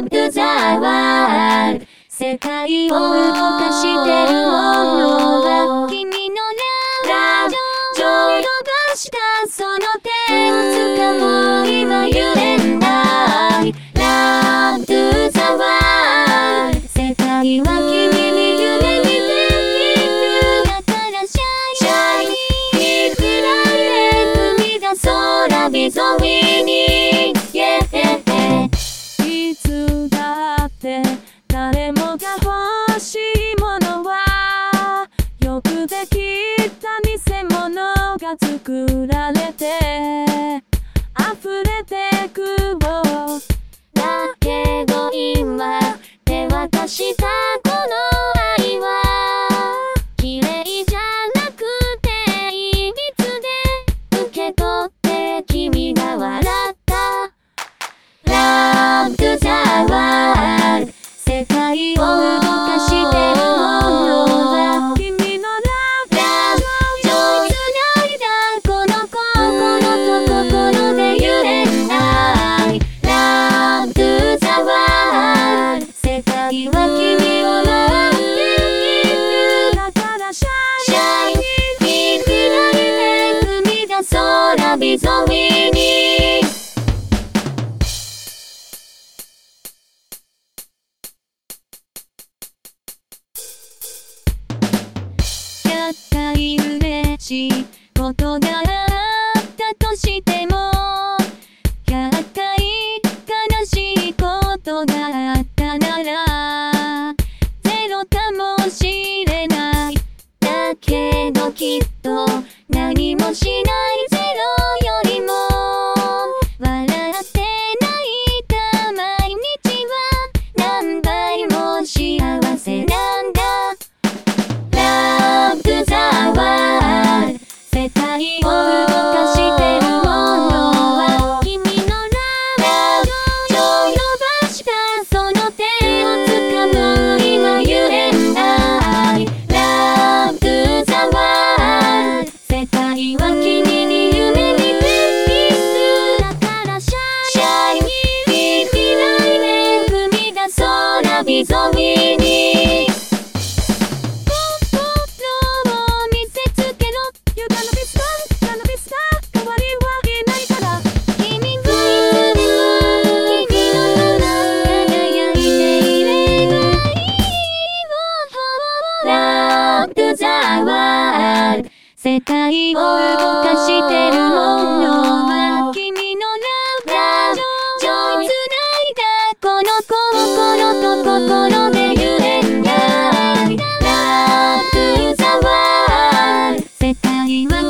Love to the world 世界を動かしてるものは君のラブ情をばしたその手を掴む今揺れない Love to the world 世界は君に夢見って君が笑ったラ o v e to the world 世界をそうラビゾミに100回嬉しいことなら世界を動かしてるものは君のラブ情をばしたその手を掴む今揺れない Love to the world 世界は君に夢見ているだからシャイ未来で踏み出そうラビゾミに世界を動かしてるものは君のラブ情をつないだこの心と心で世界は